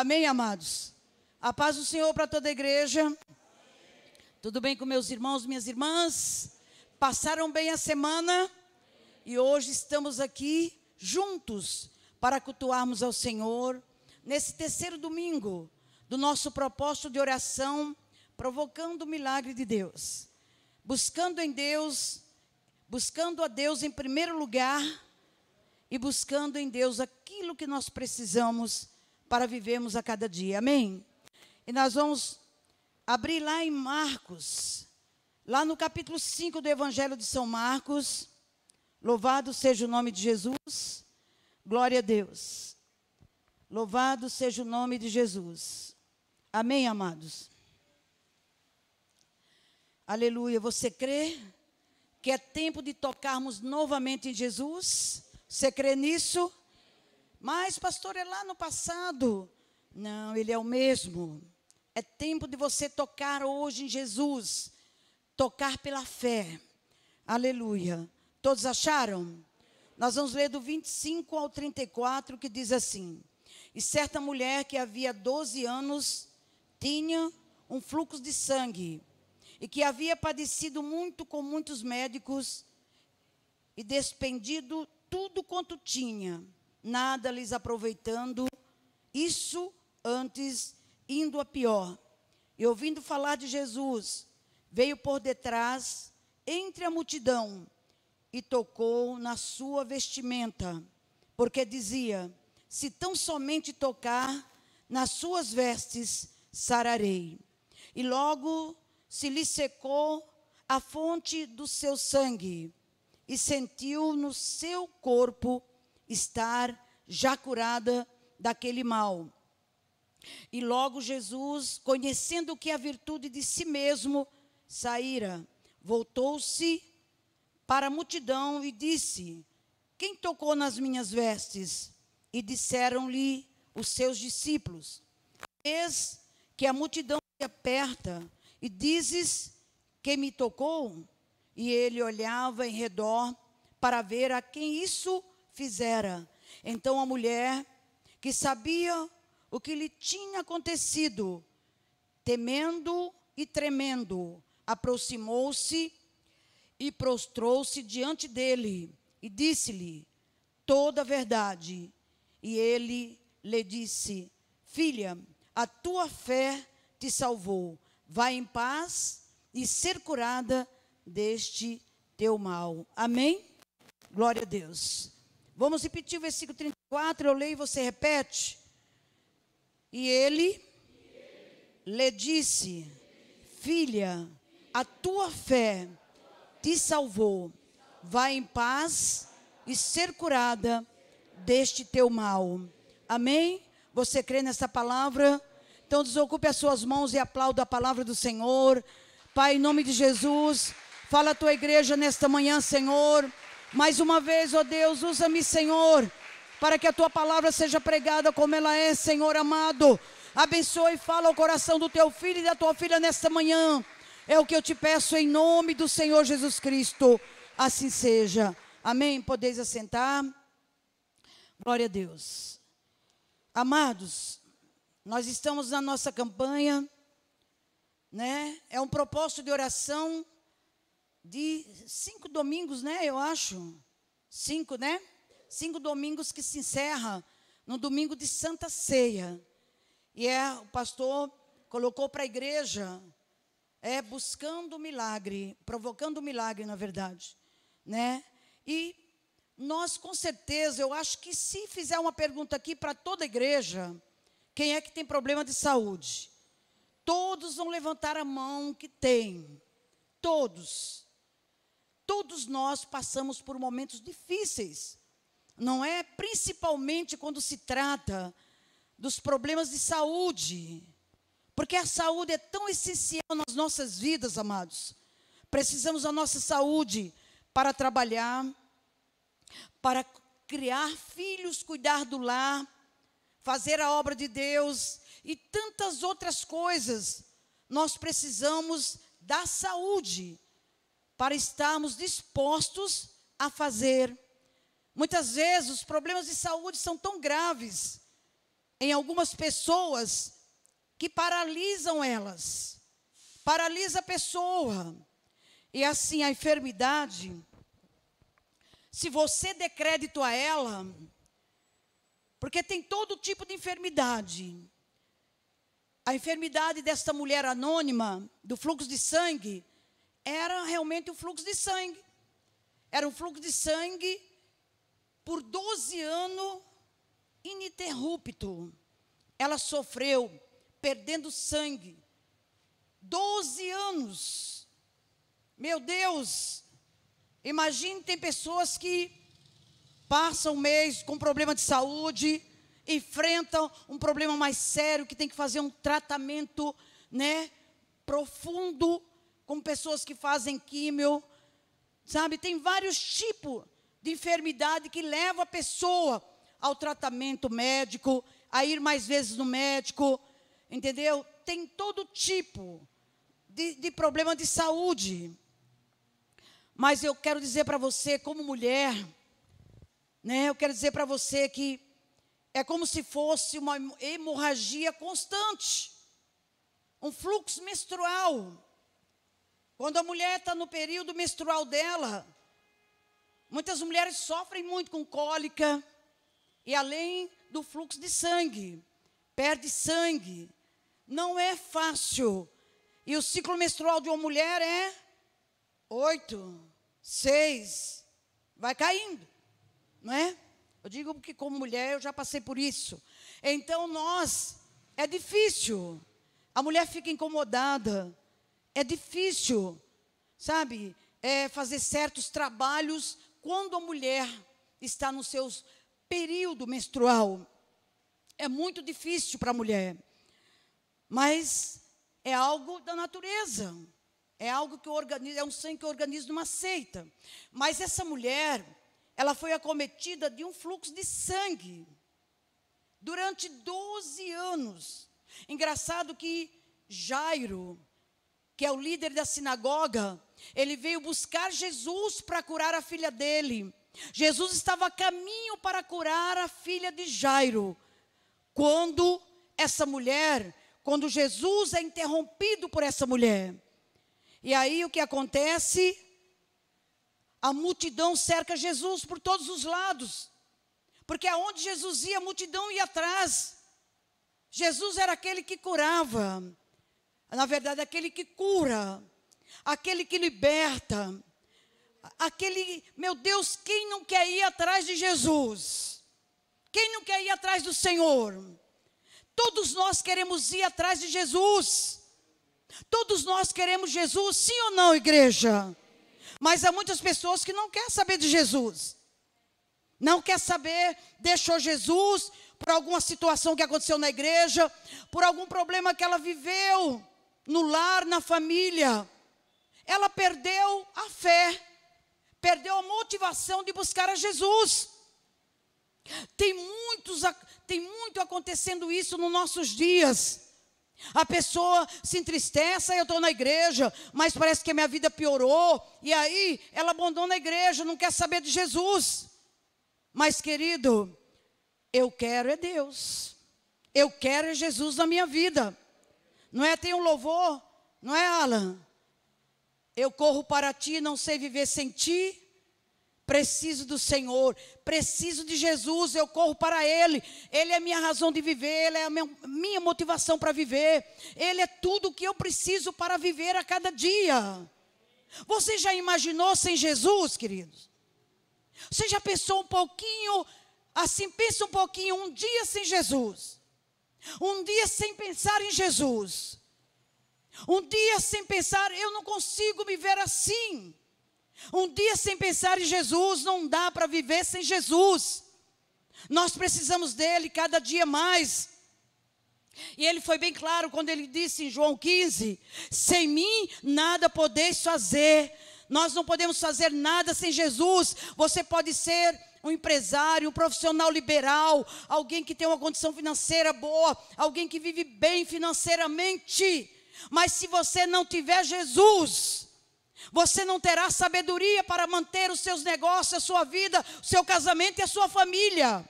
Amém, amados? A paz do Senhor para toda a igreja. Tudo bem com meus irmãos, minhas irmãs? Passaram bem a semana? E hoje estamos aqui juntos para cultuarmos ao Senhor nesse terceiro domingo do nosso propósito de oração, provocando o milagre de Deus. Buscando em Deus, buscando a Deus em primeiro lugar e buscando em Deus aquilo que nós precisamos para vivermos a cada dia. Amém? E nós vamos abrir lá em Marcos, lá no capítulo 5 do Evangelho de São Marcos. Louvado seja o nome de Jesus. Glória a Deus. Louvado seja o nome de Jesus. Amém, amados? Aleluia. Você crê que é tempo de tocarmos novamente em Jesus? Você crê nisso? Mas, pastor, é lá no passado. Não, ele é o mesmo. É tempo de você tocar hoje em Jesus. Tocar pela fé. Aleluia. Todos acharam? Nós vamos ler do 25 ao 34, que diz assim: E certa mulher que havia 12 anos tinha um fluxo de sangue, e que havia padecido muito com muitos médicos, e despendido tudo quanto tinha nada lhes aproveitando, isso antes indo a pior. E ouvindo falar de Jesus, veio por detrás, entre a multidão, e tocou na sua vestimenta, porque dizia: Se tão somente tocar nas suas vestes, sararei. E logo se lhe secou a fonte do seu sangue, e sentiu no seu corpo estar já curada daquele mal. E logo Jesus, conhecendo que a virtude de si mesmo saíra, voltou-se para a multidão e disse: Quem tocou nas minhas vestes? E disseram-lhe os seus discípulos: Eis que a multidão se aperta, e dizes: Quem me tocou? E ele olhava em redor para ver a quem isso fizera. Então a mulher, que sabia o que lhe tinha acontecido, temendo e tremendo, aproximou-se e prostrou-se diante dele e disse-lhe toda a verdade. E ele lhe disse: Filha, a tua fé te salvou. Vai em paz e ser curada deste teu mal. Amém? Glória a Deus. Vamos repetir o versículo 34, eu leio e você repete. E ele lhe disse: Filha, a tua fé te salvou. Vai em paz e ser curada deste teu mal. Amém? Você crê nessa palavra? Então desocupe as suas mãos e aplauda a palavra do Senhor. Pai, em nome de Jesus, fala a tua igreja nesta manhã, Senhor. Mais uma vez, ó Deus, usa-me, Senhor, para que a tua palavra seja pregada como ela é, Senhor amado. Abençoe e fala ao coração do teu filho e da tua filha nesta manhã. É o que eu te peço em nome do Senhor Jesus Cristo. Assim seja. Amém. Podeis assentar. Glória a Deus. Amados, nós estamos na nossa campanha, né? É um propósito de oração de cinco domingos, né? Eu acho. Cinco, né? Cinco domingos que se encerra no domingo de Santa Ceia. E é, o pastor colocou para a igreja, é buscando o milagre, provocando o milagre, na verdade, né? E nós, com certeza, eu acho que se fizer uma pergunta aqui para toda a igreja, quem é que tem problema de saúde? Todos vão levantar a mão que tem. Todos. Todos nós passamos por momentos difíceis, não é? Principalmente quando se trata dos problemas de saúde, porque a saúde é tão essencial nas nossas vidas, amados. Precisamos da nossa saúde para trabalhar, para criar filhos, cuidar do lar, fazer a obra de Deus e tantas outras coisas. Nós precisamos da saúde para estarmos dispostos a fazer. Muitas vezes os problemas de saúde são tão graves em algumas pessoas que paralisam elas. Paralisa a pessoa. E assim a enfermidade, se você der crédito a ela, porque tem todo tipo de enfermidade. A enfermidade desta mulher anônima, do fluxo de sangue, era realmente o fluxo de sangue. Era um fluxo de sangue por 12 anos ininterrupto. Ela sofreu perdendo sangue. 12 anos. Meu Deus! Imagine, tem pessoas que passam um mês com problema de saúde, enfrentam um problema mais sério, que tem que fazer um tratamento, né, profundo, com pessoas que fazem químio, sabe? Tem vários tipos de enfermidade que leva a pessoa ao tratamento médico, a ir mais vezes no médico, entendeu? Tem todo tipo de, de problema de saúde. Mas eu quero dizer para você, como mulher, né, eu quero dizer para você que é como se fosse uma hemorragia constante, um fluxo menstrual. Quando a mulher está no período menstrual dela, muitas mulheres sofrem muito com cólica, e além do fluxo de sangue, perde sangue. Não é fácil. E o ciclo menstrual de uma mulher é oito, seis, vai caindo, não é? Eu digo que como mulher eu já passei por isso. Então nós é difícil. A mulher fica incomodada. É difícil, sabe? É fazer certos trabalhos quando a mulher está nos seus período menstrual. É muito difícil para a mulher. Mas é algo da natureza. É algo que é um sangue que o organismo aceita. Mas essa mulher, ela foi acometida de um fluxo de sangue durante 12 anos. Engraçado que Jairo, que é o líder da sinagoga, ele veio buscar Jesus para curar a filha dele. Jesus estava a caminho para curar a filha de Jairo, quando essa mulher, quando Jesus é interrompido por essa mulher. E aí o que acontece? A multidão cerca Jesus por todos os lados. Porque aonde Jesus ia, a multidão ia atrás. Jesus era aquele que curava. Na verdade, aquele que cura, aquele que liberta, aquele, meu Deus, quem não quer ir atrás de Jesus? Quem não quer ir atrás do Senhor? Todos nós queremos ir atrás de Jesus. Todos nós queremos Jesus, sim ou não, igreja? Mas há muitas pessoas que não querem saber de Jesus. Não quer saber, deixou Jesus por alguma situação que aconteceu na igreja, por algum problema que ela viveu no lar, na família. Ela perdeu a fé perdeu a motivação de buscar a Jesus. Tem muitos, tem muito acontecendo isso nos nossos dias. A pessoa se entristece, eu estou na igreja, mas parece que a minha vida piorou, e aí ela abandona a igreja, não quer saber de Jesus. Mas, querido, eu quero é Deus, eu quero é Jesus na minha vida. Não é? Tem um louvor, não é, Alan? Eu corro para ti, não sei viver sem ti. Preciso do Senhor, preciso de Jesus, eu corro para Ele. Ele é minha razão de viver, Ele é a minha motivação para viver. Ele é tudo o que eu preciso para viver a cada dia. Você já imaginou sem Jesus, queridos? Você já pensou um pouquinho, assim, pensa um pouquinho, um dia sem Jesus. Um dia sem pensar em Jesus. Um dia sem pensar, eu não consigo me ver assim. Um dia sem pensar em Jesus, não dá para viver sem Jesus. Nós precisamos dele cada dia mais. E ele foi bem claro quando ele disse em João 15: Sem mim nada podeis fazer. Nós não podemos fazer nada sem Jesus. Você pode ser um empresário, um profissional liberal, alguém que tem uma condição financeira boa, alguém que vive bem financeiramente. Mas se você não tiver Jesus, você não terá sabedoria para manter os seus negócios, a sua vida, o seu casamento e a sua família.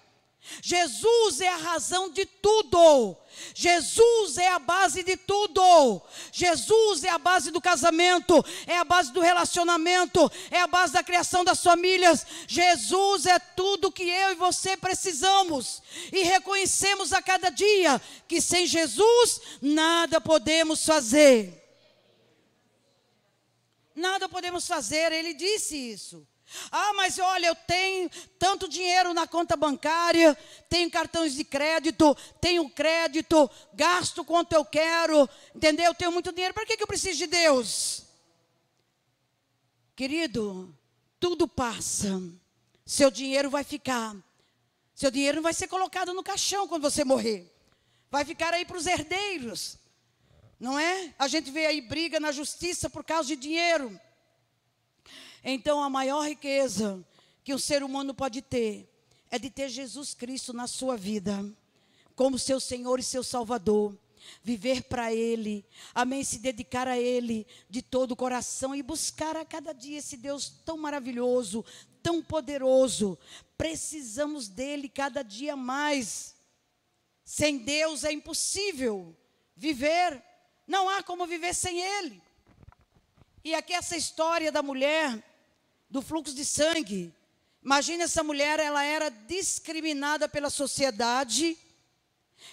Jesus é a razão de tudo. Jesus é a base de tudo. Jesus é a base do casamento, é a base do relacionamento, é a base da criação das famílias. Jesus é tudo que eu e você precisamos. E reconhecemos a cada dia que sem Jesus nada podemos fazer. Nada podemos fazer, ele disse isso. Ah, mas olha, eu tenho tanto dinheiro na conta bancária, tenho cartões de crédito, tenho crédito, gasto quanto eu quero, entendeu? Eu tenho muito dinheiro, para que, eu preciso de Deus? Querido, tudo passa, seu dinheiro vai ficar, seu dinheiro não vai ser colocado no caixão quando você morrer, vai ficar aí para os herdeiros, não é? A gente vê aí briga na justiça por causa de dinheiro. Então, a maior riqueza que o ser humano pode ter é de ter Jesus Cristo na sua vida, como seu Senhor e seu Salvador. Viver para Ele, amém? Se dedicar a Ele de todo o coração e buscar a cada dia esse Deus tão maravilhoso, tão poderoso. Precisamos dele cada dia mais. Sem Deus é impossível viver, não há como viver sem Ele. E aqui essa história da mulher do fluxo de sangue. Imagine essa mulher, ela era discriminada pela sociedade,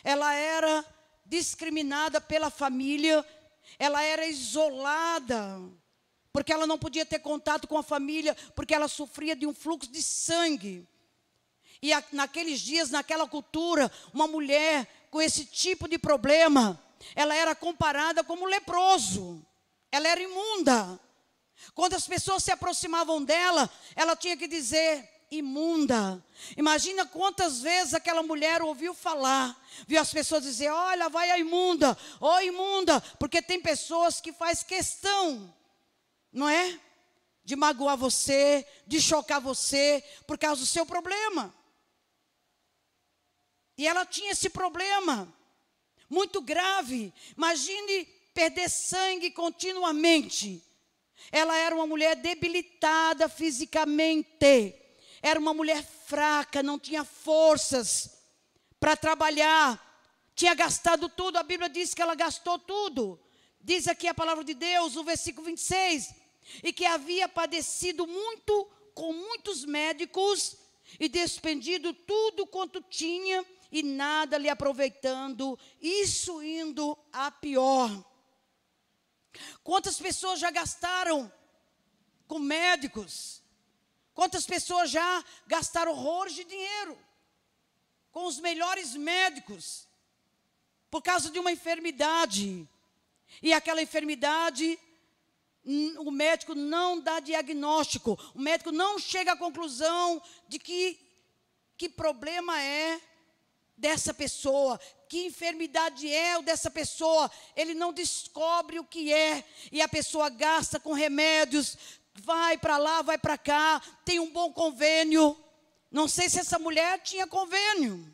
ela era discriminada pela família, ela era isolada, porque ela não podia ter contato com a família, porque ela sofria de um fluxo de sangue. E a, naqueles dias, naquela cultura, uma mulher com esse tipo de problema, ela era comparada como leproso, ela era imunda. Quando as pessoas se aproximavam dela, ela tinha que dizer imunda. Imagina quantas vezes aquela mulher ouviu falar, viu as pessoas dizer: "Olha, vai a imunda, ô oh, imunda", porque tem pessoas que faz questão, não é? De magoar você, de chocar você por causa do seu problema. E ela tinha esse problema muito grave. Imagine perder sangue continuamente. Ela era uma mulher debilitada fisicamente. Era uma mulher fraca, não tinha forças para trabalhar. Tinha gastado tudo, a Bíblia diz que ela gastou tudo. Diz aqui a palavra de Deus, no versículo 26, e que havia padecido muito com muitos médicos e despendido tudo quanto tinha e nada lhe aproveitando, isso indo a pior. Quantas pessoas já gastaram com médicos? Quantas pessoas já gastaram horrores de dinheiro com os melhores médicos por causa de uma enfermidade? E aquela enfermidade, o médico não dá diagnóstico, o médico não chega à conclusão de que, que problema é dessa pessoa, que enfermidade é o dessa pessoa, ele não descobre o que é, e a pessoa gasta com remédios, vai para lá, vai para cá, tem um bom convênio. Não sei se essa mulher tinha convênio.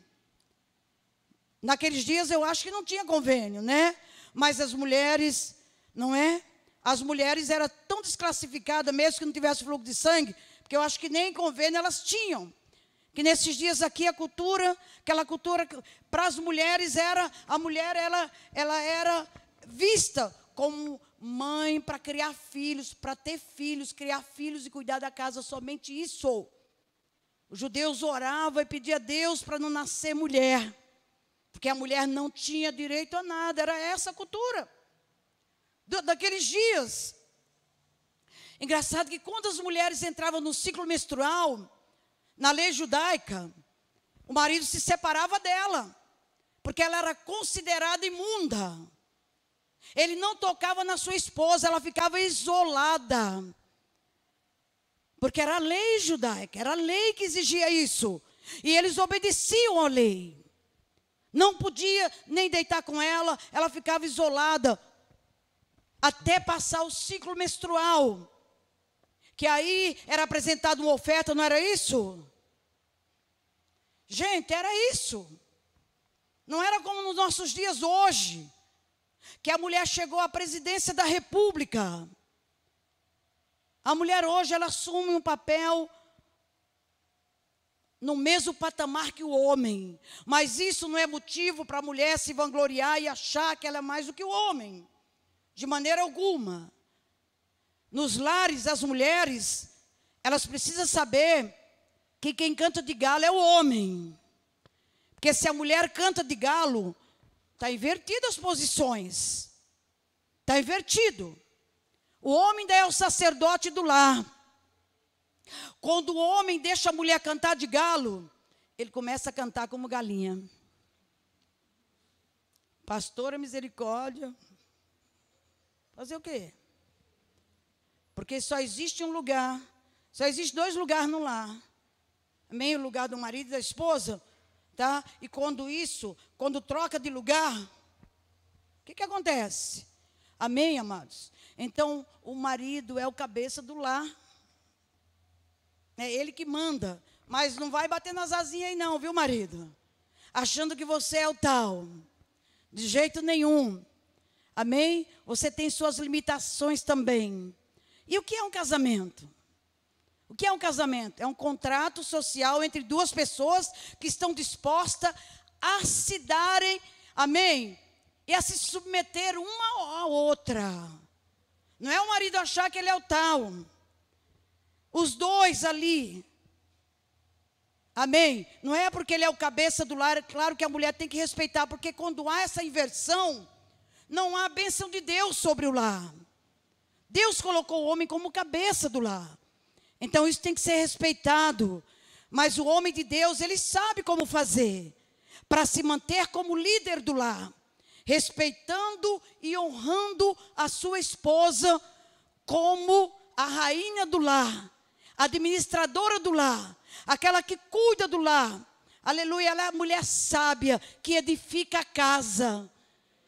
Naqueles dias eu acho que não tinha convênio, né? Mas as mulheres, não é? As mulheres eram tão desclassificadas, mesmo que não tivesse fluxo de sangue, porque eu acho que nem convênio elas tinham que nesses dias aqui a cultura, aquela cultura para as mulheres era a mulher ela ela era vista como mãe para criar filhos, para ter filhos, criar filhos e cuidar da casa, somente isso. Os judeus oravam e pediam a Deus para não nascer mulher, porque a mulher não tinha direito a nada, era essa a cultura daqueles dias. Engraçado que quando as mulheres entravam no ciclo menstrual, na lei judaica, o marido se separava dela, porque ela era considerada imunda. Ele não tocava na sua esposa, ela ficava isolada. Porque era a lei judaica, era a lei que exigia isso. E eles obedeciam à lei. Não podia nem deitar com ela, ela ficava isolada até passar o ciclo menstrual que aí era apresentada uma oferta, não era isso? Gente, era isso. Não era como nos nossos dias hoje, que a mulher chegou à presidência da República. A mulher hoje ela assume um papel no mesmo patamar que o homem. Mas isso não é motivo para a mulher se vangloriar e achar que ela é mais do que o homem. De maneira alguma. Nos lares, as mulheres, elas precisam saber que quem canta de galo é o homem. Porque se a mulher canta de galo, está invertido as posições. Está invertido. O homem é o sacerdote do lar. Quando o homem deixa a mulher cantar de galo, ele começa a cantar como galinha. Pastora misericórdia. Fazer o quê? Porque só existe um lugar, só existe dois lugares no lar. Amém? O lugar do marido e da esposa, tá? E quando isso, quando troca de lugar, o que, que acontece? Amém, amados? Então, o marido é o cabeça do lar. É ele que manda. Mas não vai bater nas asinhas aí, não, viu, marido? Achando que você é o tal. De jeito nenhum. Amém? Você tem suas limitações também. E o que é um casamento? O que é um casamento? É um contrato social entre duas pessoas que estão dispostas a se darem, amém? E a se submeter uma à outra. Não é o marido achar que ele é o tal. Os dois ali. Amém? Não é porque ele é o cabeça do lar, é claro que a mulher tem que respeitar, porque quando há essa inversão, não há bênção de Deus sobre o lar. Deus colocou o homem como cabeça do lar. Então isso tem que ser respeitado. Mas o homem de Deus, ele sabe como fazer para se manter como líder do lar, respeitando e honrando a sua esposa como a rainha do lar, administradora do lar, aquela que cuida do lar. Aleluia, ela é a mulher sábia que edifica a casa.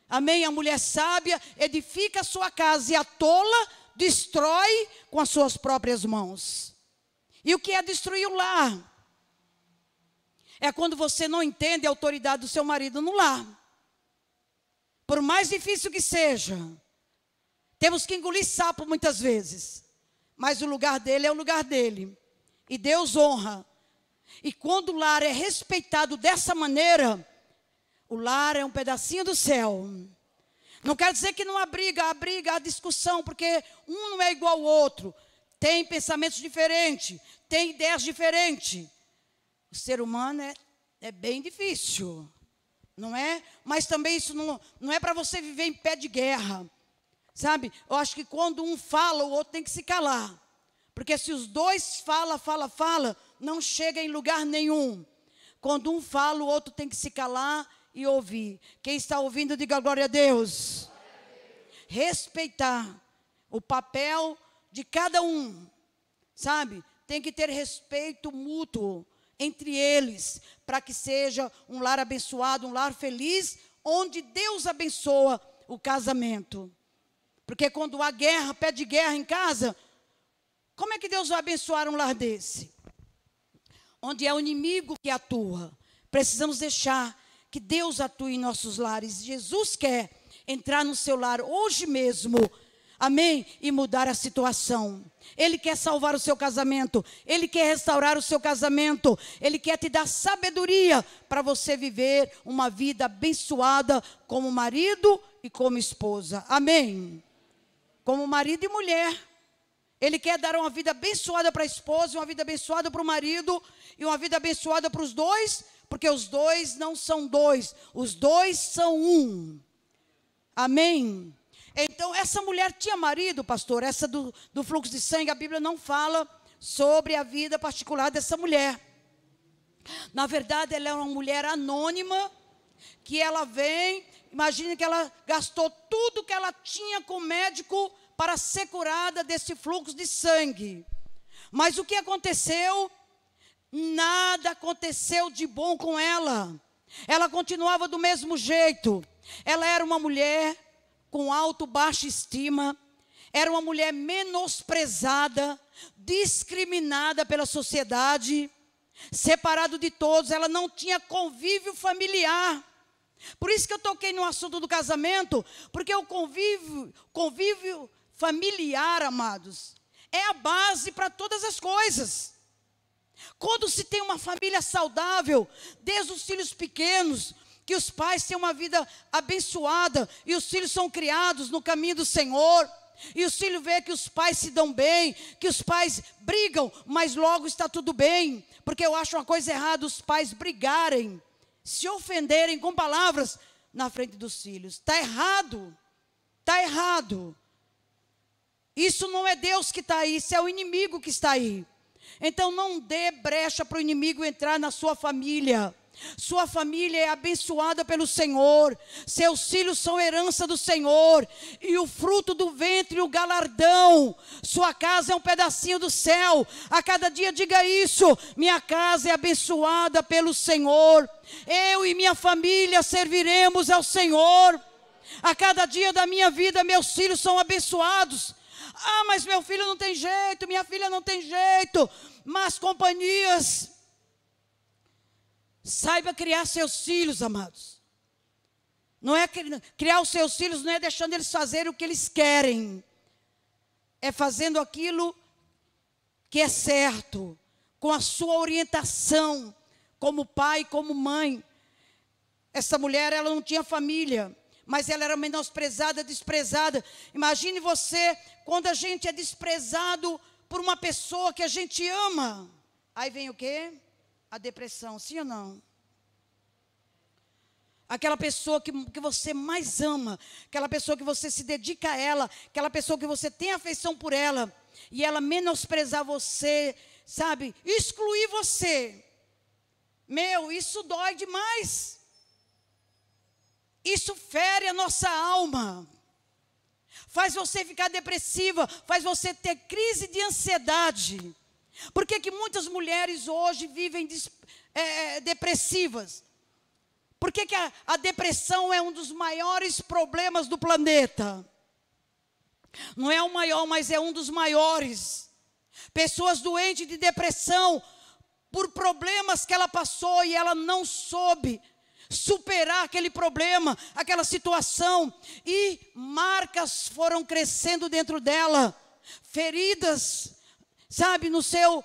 Amém? A mulher sábia edifica a sua casa e a tola destrói com as suas próprias mãos. E o que é destruir o lar? É quando você não entende a autoridade do seu marido no lar. Por mais difícil que seja, temos que engolir sapo muitas vezes mas o lugar dele é o lugar dele. E Deus honra. E quando o lar é respeitado dessa maneira, o lar é um pedacinho do céu. Não quer dizer que não há briga, há briga, há discussão, porque um não é igual ao outro. Tem pensamentos diferentes, tem ideias diferentes. O ser humano é, é bem difícil, não é? Mas também isso não, não é para você viver em pé de guerra. Sabe? Eu acho que quando um fala, o outro tem que se calar. Porque se os dois fala, fala, fala, não chega em lugar nenhum. Quando um fala, o outro tem que se calar e ouvir. Quem está ouvindo, diga glória a Deus. Respeitar o papel de cada um. Sabe? Tem que ter respeito mútuo entre eles, para que seja um lar abençoado, um lar feliz, onde Deus abençoa o casamento. Porque quando há guerra, pede guerra em casa, como é que Deus vai abençoar um lar desse? Onde é o inimigo que atua. Precisamos deixar que Deus atue em nossos lares. Jesus quer entrar no seu lar hoje mesmo. Amém? E mudar a situação. Ele quer salvar o seu casamento. Ele quer restaurar o seu casamento. Ele quer te dar sabedoria para você viver uma vida abençoada como marido e como esposa. Amém? como marido e mulher. Ele quer dar uma vida abençoada para a esposa, uma vida abençoada para o marido e uma vida abençoada para os dois, porque os dois não são dois, os dois são um. Amém? Então, essa mulher tinha marido, pastor, essa do, do fluxo de sangue, a Bíblia não fala sobre a vida particular dessa mulher. Na verdade, ela é uma mulher anônima, que ela vem Imagine que ela gastou tudo que ela tinha com o médico para ser curada desse fluxo de sangue. Mas o que aconteceu? Nada aconteceu de bom com ela. Ela continuava do mesmo jeito. Ela era uma mulher com alto baixa estima, era uma mulher menosprezada, discriminada pela sociedade, separado de todos, ela não tinha convívio familiar. Por isso que eu toquei no assunto do casamento, porque o convívio, convívio familiar, amados, é a base para todas as coisas. Quando se tem uma família saudável, desde os filhos pequenos, que os pais têm uma vida abençoada e os filhos são criados no caminho do Senhor. E os filhos vê que os pais se dão bem, que os pais brigam, mas logo está tudo bem. Porque eu acho uma coisa errada os pais brigarem, se ofenderem com palavras na frente dos filhos. Está errado. Está errado. Isso não é Deus que está aí, isso é o inimigo que está aí. Então não dê brecha para o inimigo entrar na sua família. Sua família é abençoada pelo Senhor, seus filhos são herança do Senhor, e o fruto do ventre, o galardão. Sua casa é um pedacinho do céu. A cada dia diga isso: minha casa é abençoada pelo Senhor. Eu e minha família serviremos ao Senhor. A cada dia da minha vida, meus filhos são abençoados. Ah, mas meu filho não tem jeito, minha filha não tem jeito. Mas companhias. Saiba criar seus filhos, amados. Não é criar os seus filhos, não é deixando eles fazerem o que eles querem. É fazendo aquilo que é certo, com a sua orientação, como pai, como mãe. Essa mulher, ela não tinha família mas ela era menosprezada, desprezada. Imagine você quando a gente é desprezado por uma pessoa que a gente ama. Aí vem o quê? A depressão, sim ou não? Aquela pessoa que, que você mais ama, aquela pessoa que você se dedica a ela, aquela pessoa que você tem afeição por ela, e ela menosprezar você, sabe? Excluir você. Meu, isso dói demais. Isso fere a nossa alma. Faz você ficar depressiva, faz você ter crise de ansiedade. Por que, que muitas mulheres hoje vivem é, é, depressivas? Por que, que a, a depressão é um dos maiores problemas do planeta? Não é o maior, mas é um dos maiores. Pessoas doentes de depressão por problemas que ela passou e ela não soube superar aquele problema, aquela situação, e marcas foram crescendo dentro dela, feridas, sabe, no seu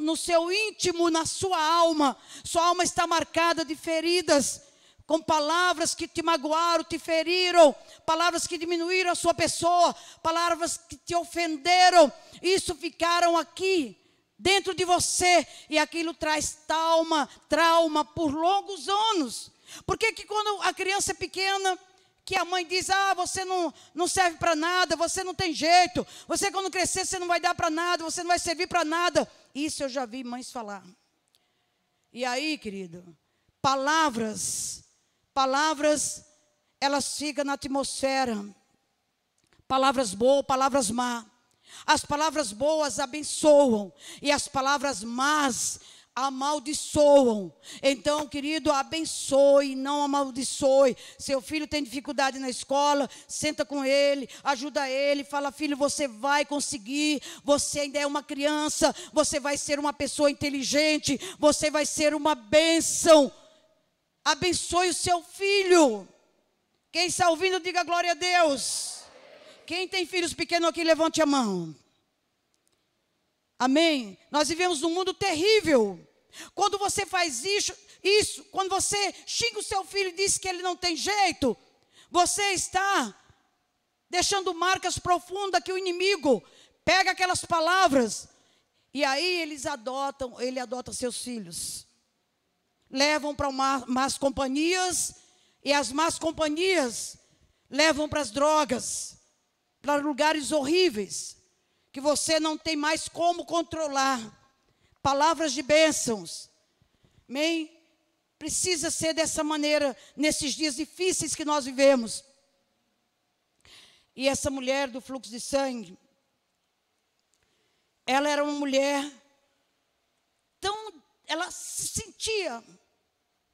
no seu íntimo, na sua alma, sua alma está marcada de feridas, com palavras que te magoaram, te feriram, palavras que diminuíram a sua pessoa, palavras que te ofenderam, isso ficaram aqui dentro de você. E aquilo traz trauma, trauma por longos anos. Por que, que quando a criança é pequena, que a mãe diz: Ah, você não, não serve para nada, você não tem jeito, você quando crescer, você não vai dar para nada, você não vai servir para nada. Isso eu já vi mães falar. E aí, querido, palavras, palavras, elas ficam na atmosfera. Palavras boas, palavras más. As palavras boas abençoam, e as palavras más amaldiçoam. Então, querido, abençoe, não amaldiçoe. Seu filho tem dificuldade na escola, senta com ele, ajuda ele, fala: "Filho, você vai conseguir. Você ainda é uma criança, você vai ser uma pessoa inteligente, você vai ser uma bênção." Abençoe o seu filho. Quem está ouvindo, diga glória a Deus. Quem tem filhos pequenos aqui, levante a mão. Amém? Nós vivemos num mundo terrível. Quando você faz isso, isso, quando você xinga o seu filho e diz que ele não tem jeito, você está deixando marcas profundas que o inimigo pega aquelas palavras e aí eles adotam, ele adota seus filhos. Levam para más companhias e as más companhias levam para as drogas, para lugares horríveis que você não tem mais como controlar. Palavras de bênçãos. Amém? Precisa ser dessa maneira nesses dias difíceis que nós vivemos. E essa mulher do fluxo de sangue, ela era uma mulher tão, ela se sentia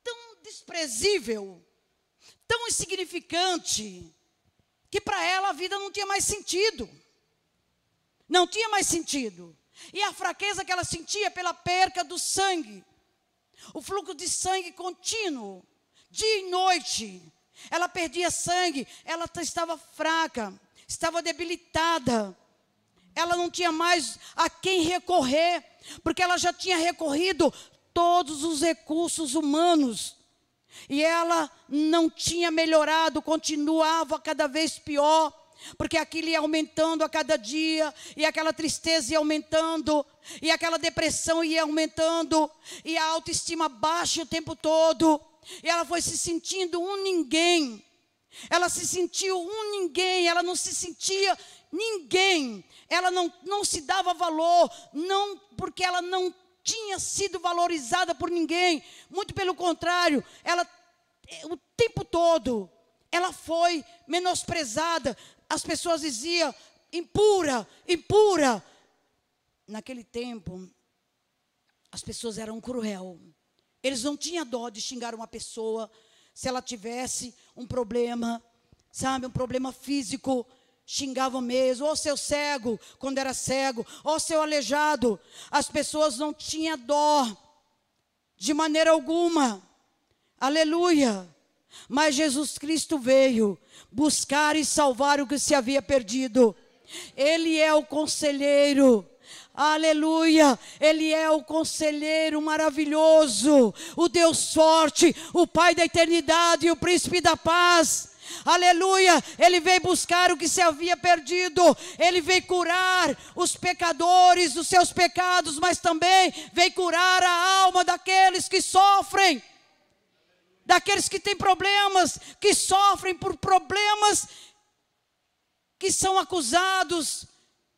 tão desprezível, tão insignificante, que para ela a vida não tinha mais sentido. Não tinha mais sentido. E a fraqueza que ela sentia pela perca do sangue. O fluxo de sangue contínuo, dia e noite. Ela perdia sangue, ela estava fraca, estava debilitada. ela não tinha mais a quem recorrer, porque ela já tinha recorrido todos os recursos humanos. E ela não tinha melhorado, continuava cada vez pior, porque aquilo ia aumentando a cada dia, e aquela tristeza ia aumentando, e aquela depressão ia aumentando, e a autoestima baixa o tempo todo, e ela foi se sentindo um ninguém. Ela se sentiu um ninguém, ela não se sentia ninguém. Ela não, não se dava valor, não porque ela não tinha sido valorizada por ninguém. Muito pelo contrário, ela o tempo todo ela foi menosprezada. As pessoas diziam impura, impura. Naquele tempo, as pessoas eram cruel. Eles não tinham dó de xingar uma pessoa se ela tivesse um problema, sabe, um problema físico, xingavam mesmo, ou seu cego, quando era cego, ou seu aleijado. As pessoas não tinham dó, de maneira alguma. Aleluia. Mas Jesus Cristo veio buscar e salvar o que se havia perdido. Ele é o conselheiro. Aleluia! Ele é o conselheiro maravilhoso, o Deus forte, o Pai da eternidade e o príncipe da paz. Aleluia! Ele veio buscar o que se havia perdido. Ele veio curar os pecadores dos seus pecados, mas também veio curar a alma daqueles que sofrem. Daqueles que têm problemas, que sofrem por problemas que são acusados,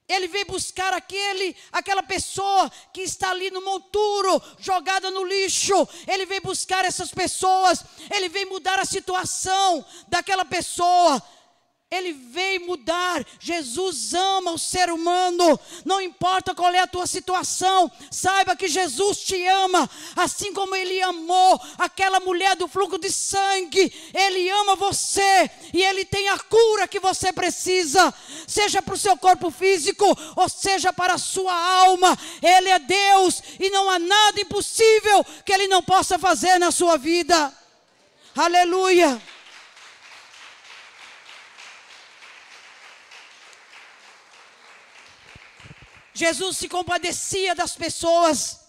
ele veio buscar aquele, aquela pessoa que está ali no monturo, jogada no lixo. Ele veio buscar essas pessoas. Ele veio mudar a situação daquela pessoa. Ele veio mudar. Jesus ama o ser humano. Não importa qual é a tua situação, saiba que Jesus te ama, assim como ele amou aquela mulher do fluxo de sangue. Ele ama você e ele tem a cura que você precisa, seja para o seu corpo físico ou seja para a sua alma. Ele é Deus e não há nada impossível que ele não possa fazer na sua vida. Aleluia. Jesus se compadecia das pessoas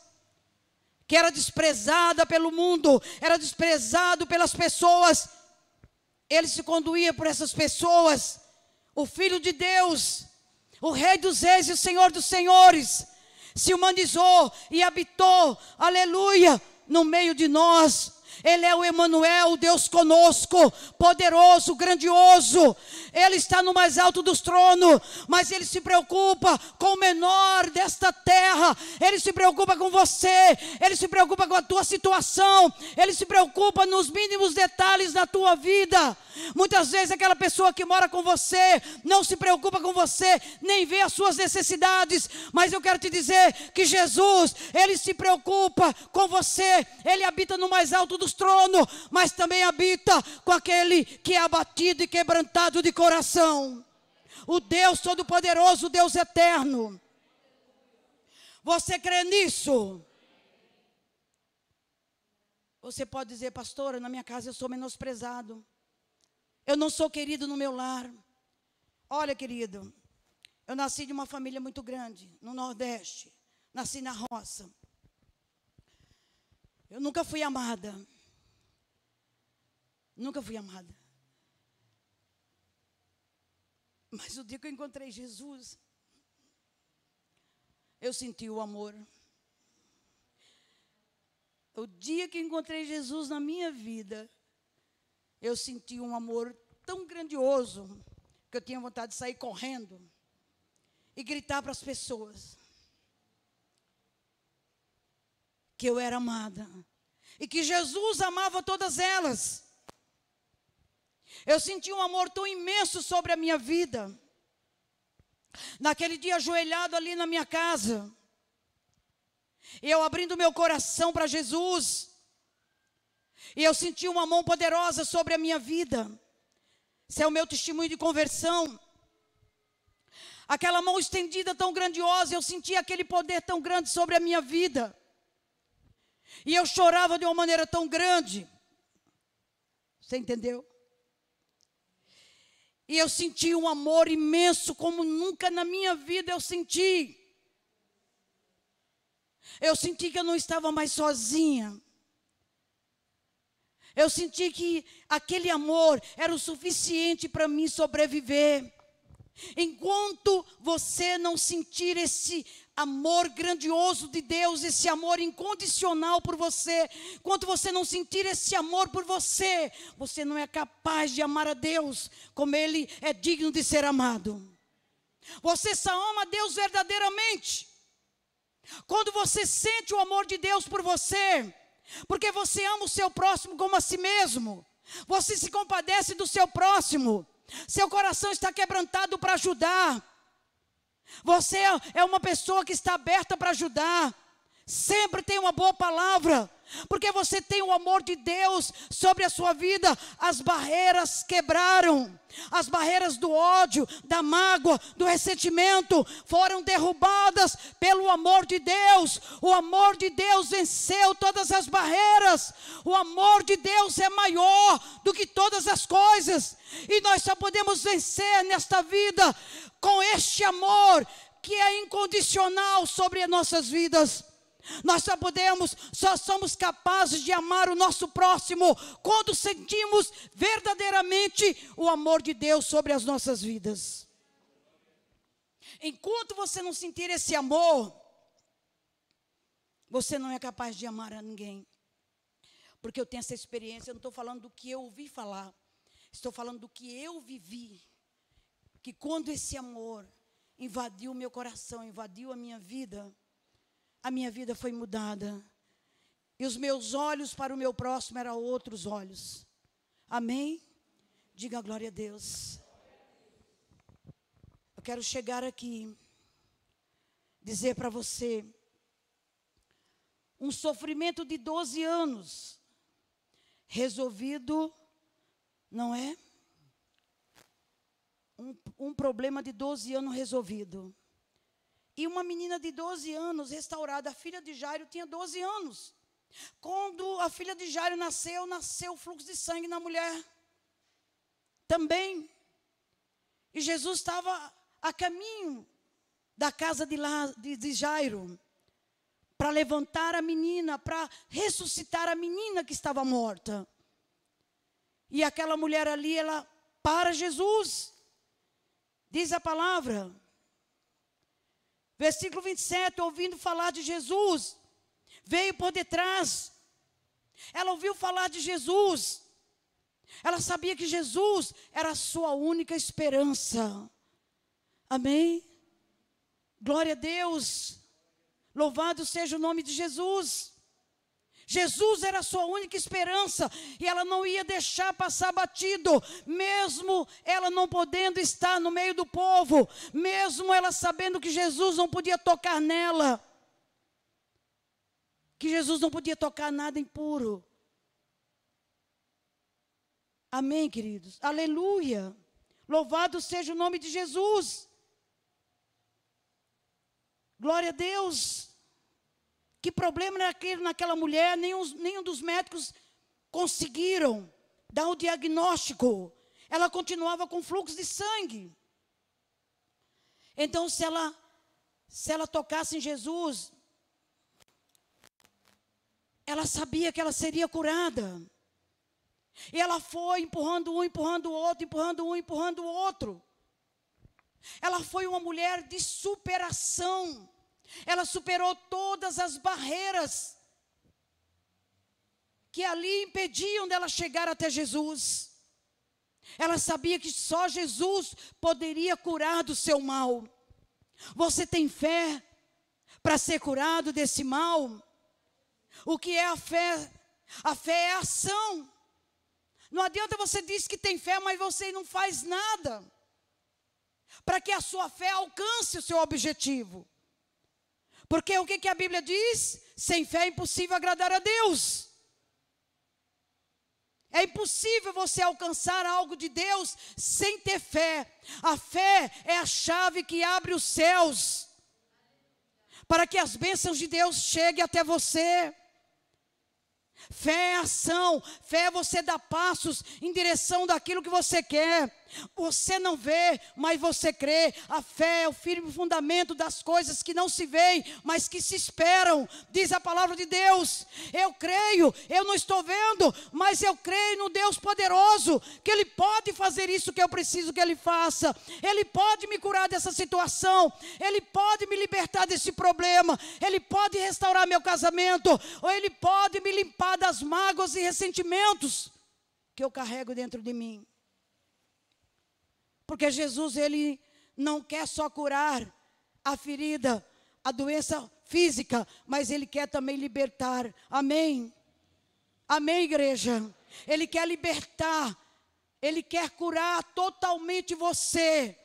que era desprezada pelo mundo, era desprezado pelas pessoas. Ele se conduía por essas pessoas. O filho de Deus, o rei dos reis e o senhor dos senhores, se humanizou e habitou, aleluia, no meio de nós. Ele é o Emanuel, o Deus conosco, poderoso, grandioso. Ele está no mais alto dos tronos, mas ele se preocupa com o menor desta terra. Ele se preocupa com você, ele se preocupa com a tua situação, ele se preocupa nos mínimos detalhes da tua vida. Muitas vezes aquela pessoa que mora com você não se preocupa com você, nem vê as suas necessidades, mas eu quero te dizer que Jesus, ele se preocupa com você, ele habita no mais alto dos tronos, mas também habita com aquele que é abatido e quebrantado de coração. O Deus Todo-Poderoso, o Deus Eterno. Você crê nisso? Você pode dizer, pastora, na minha casa eu sou menosprezado. Eu não sou querido no meu lar. Olha, querido, eu nasci de uma família muito grande, no Nordeste. Nasci na roça. Eu nunca fui amada. Nunca fui amada. Mas o dia que eu encontrei Jesus, eu senti o amor. O dia que encontrei Jesus na minha vida, eu senti um amor tão grandioso que eu tinha vontade de sair correndo e gritar para as pessoas que eu era amada e que Jesus amava todas elas. Eu senti um amor tão imenso sobre a minha vida. Naquele dia ajoelhado ali na minha casa, eu abrindo meu coração para Jesus, e eu senti uma mão poderosa sobre a minha vida. Esse é o meu testemunho de conversão. Aquela mão estendida tão grandiosa, eu senti aquele poder tão grande sobre a minha vida. E eu chorava de uma maneira tão grande. Você entendeu? E eu senti um amor imenso como nunca na minha vida eu senti. Eu senti que eu não estava mais sozinha. Eu senti que aquele amor era o suficiente para mim sobreviver. Enquanto você não sentir esse amor grandioso de Deus, esse amor incondicional por você, enquanto você não sentir esse amor por você, você não é capaz de amar a Deus como Ele é digno de ser amado. Você só ama Deus verdadeiramente. Quando você sente o amor de Deus por você, porque você ama o seu próximo como a si mesmo, você se compadece do seu próximo, seu coração está quebrantado para ajudar. Você é uma pessoa que está aberta para ajudar. Sempre tem uma boa palavra porque você tem o amor de Deus sobre a sua vida, as barreiras quebraram, as barreiras do ódio, da mágoa, do ressentimento foram derrubadas pelo amor de Deus. O amor de Deus venceu todas as barreiras. O amor de Deus é maior do que todas as coisas, e nós só podemos vencer nesta vida com este amor que é incondicional sobre as nossas vidas. Nós só podemos, só somos capazes de amar o nosso próximo quando sentimos verdadeiramente o amor de Deus sobre as nossas vidas. Enquanto você não sentir esse amor, você não é capaz de amar a ninguém. Porque eu tenho essa experiência, eu não estou falando do que eu ouvi falar, estou falando do que eu vivi. Que quando esse amor invadiu o meu coração, invadiu a minha vida, a minha vida foi mudada. E os meus olhos para o meu próximo eram outros olhos. Amém? Diga glória a Deus. Eu quero chegar aqui, dizer para você, um sofrimento de 12 anos, resolvido, não é? Um, um problema de 12 anos resolvido. E uma menina de 12 anos, restaurada, a filha de Jairo tinha 12 anos. Quando a filha de Jairo nasceu, nasceu fluxo de sangue na mulher. Também. E Jesus estava a caminho da casa de, lá, de, de Jairo para levantar a menina, para ressuscitar a menina que estava morta. E aquela mulher ali, ela para Jesus. Diz a palavra. Versículo 27, ouvindo falar de Jesus, veio por detrás. Ela ouviu falar de Jesus. Ela sabia que Jesus era a sua única esperança. Amém? Glória a Deus. Louvado seja o nome de Jesus. Jesus era a sua única esperança e ela não ia deixar passar batido, mesmo ela não podendo estar no meio do povo, mesmo ela sabendo que Jesus não podia tocar nela, que Jesus não podia tocar nada impuro. Amém, queridos? Aleluia. Louvado seja o nome de Jesus. Glória a Deus. Que problema era aquele naquela mulher? Nenhum, nenhum dos médicos conseguiram dar o diagnóstico. Ela continuava com fluxo de sangue. Então, se ela, se ela tocasse em Jesus, ela sabia que ela seria curada. E ela foi empurrando um, empurrando o outro, empurrando um, empurrando o outro. Ela foi uma mulher de superação. Ela superou todas as barreiras que ali impediam dela chegar até Jesus. Ela sabia que só Jesus poderia curar do seu mal. Você tem fé para ser curado desse mal? O que é a fé? A fé é a ação. Não adianta você dizer que tem fé, mas você não faz nada para que a sua fé alcance o seu objetivo. Porque o que, que a Bíblia diz? Sem fé é impossível agradar a Deus. É impossível você alcançar algo de Deus sem ter fé. A fé é a chave que abre os céus para que as bênçãos de Deus cheguem até você. Fé é ação, fé é você dar passos em direção daquilo que você quer. Você não vê, mas você crê. A fé é o firme fundamento das coisas que não se veem, mas que se esperam. Diz a palavra de Deus. Eu creio, eu não estou vendo, mas eu creio no Deus poderoso, que Ele pode fazer isso que eu preciso que Ele faça. Ele pode me curar dessa situação. Ele pode me libertar desse problema. Ele pode restaurar meu casamento. Ou Ele pode me limpar das mágoas e ressentimentos que eu carrego dentro de mim. Porque Jesus, ele não quer só curar a ferida, a doença física, mas ele quer também libertar. Amém. Amém, igreja. Ele quer libertar. Ele quer curar totalmente você.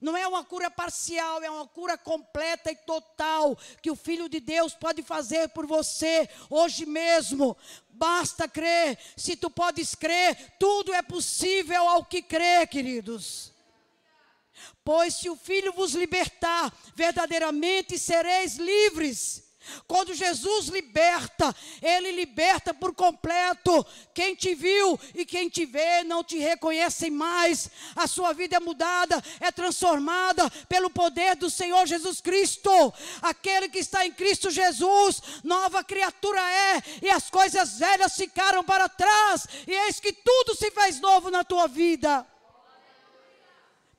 Não é uma cura parcial, é uma cura completa e total que o Filho de Deus pode fazer por você hoje mesmo. Basta crer. Se tu podes crer, tudo é possível ao que crê, queridos. Pois se o Filho vos libertar, verdadeiramente sereis livres. Quando Jesus liberta, Ele liberta por completo. Quem te viu e quem te vê não te reconhecem mais. A sua vida é mudada, é transformada pelo poder do Senhor Jesus Cristo. Aquele que está em Cristo Jesus, nova criatura é, e as coisas velhas ficaram para trás, e eis que tudo se fez novo na tua vida.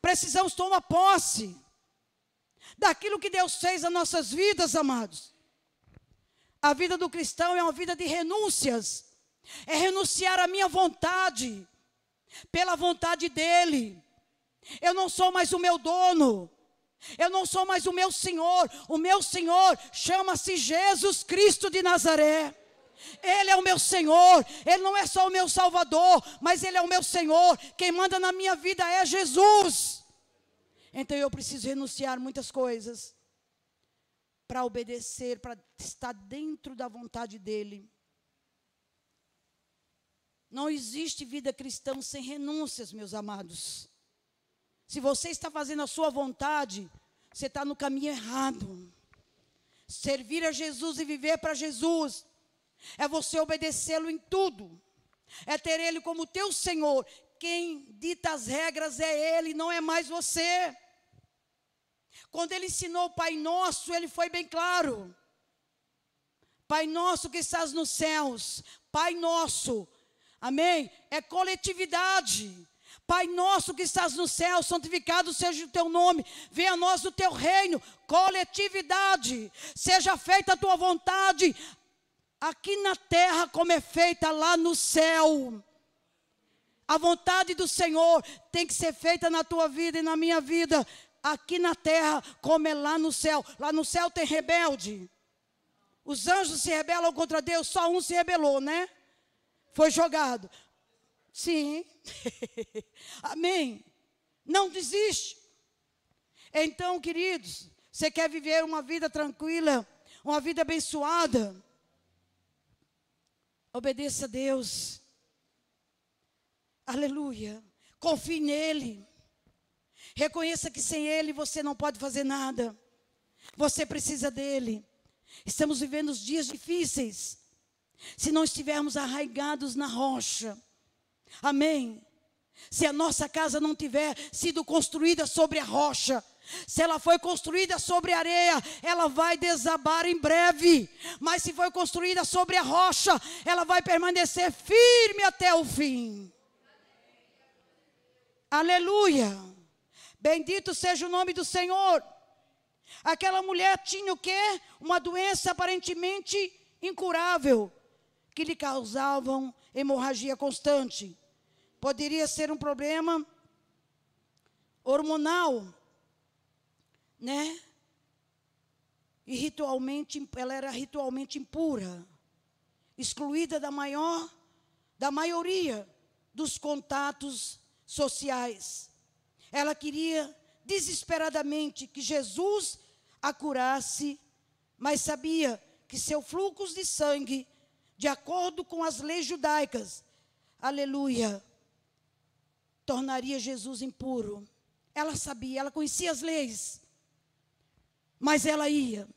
Precisamos tomar posse daquilo que Deus fez nas nossas vidas, amados. A vida do cristão é uma vida de renúncias. É renunciar à minha vontade, pela vontade dEle. Eu não sou mais o meu dono. Eu não sou mais o meu Senhor. O meu Senhor chama-se Jesus Cristo de Nazaré. Ele é o meu Senhor, Ele não é só o meu Salvador, mas Ele é o meu Senhor. Quem manda na minha vida é Jesus. Então eu preciso renunciar muitas coisas para obedecer, para estar dentro da vontade dEle. Não existe vida cristã sem renúncias, meus amados. Se você está fazendo a sua vontade, você está no caminho errado. Servir a Jesus e viver para Jesus é você obedecê-lo em tudo, é ter Ele como teu Senhor. Quem dita as regras é Ele, não é mais você. Quando ele ensinou o Pai Nosso, ele foi bem claro. Pai Nosso que estás nos céus, Pai Nosso, amém? É coletividade. Pai nosso que estás no céu, santificado seja o teu nome, venha a nós o teu reino, coletividade, seja feita a tua vontade, aqui na terra como é feita lá no céu. A vontade do Senhor tem que ser feita na tua vida e na minha vida, aqui na terra como é lá no céu. Lá no céu tem rebelde. Os anjos se rebelam contra Deus, só um se rebelou, né? Foi jogado. Sim. Amém. Não desiste. Então, queridos, você quer viver uma vida tranquila, uma vida abençoada? Obedeça a Deus. Aleluia. Confie nele. Reconheça que sem Ele você não pode fazer nada. Você precisa dele. Estamos vivendo dias difíceis. Se não estivermos arraigados na rocha. Amém. Se a nossa casa não tiver sido construída sobre a rocha, se ela foi construída sobre areia, ela vai desabar em breve. Mas se foi construída sobre a rocha, ela vai permanecer firme até o fim. Aleluia. Bendito seja o nome do Senhor. Aquela mulher tinha o quê? Uma doença aparentemente incurável, que lhe causavam hemorragia constante. Poderia ser um problema hormonal, né? E ritualmente, ela era ritualmente impura, excluída da maior, da maioria dos contatos sociais. Ela queria desesperadamente que Jesus a curasse, mas sabia que seu fluxo de sangue, de acordo com as leis judaicas, aleluia, tornaria Jesus impuro. Ela sabia, ela conhecia as leis, mas ela ia.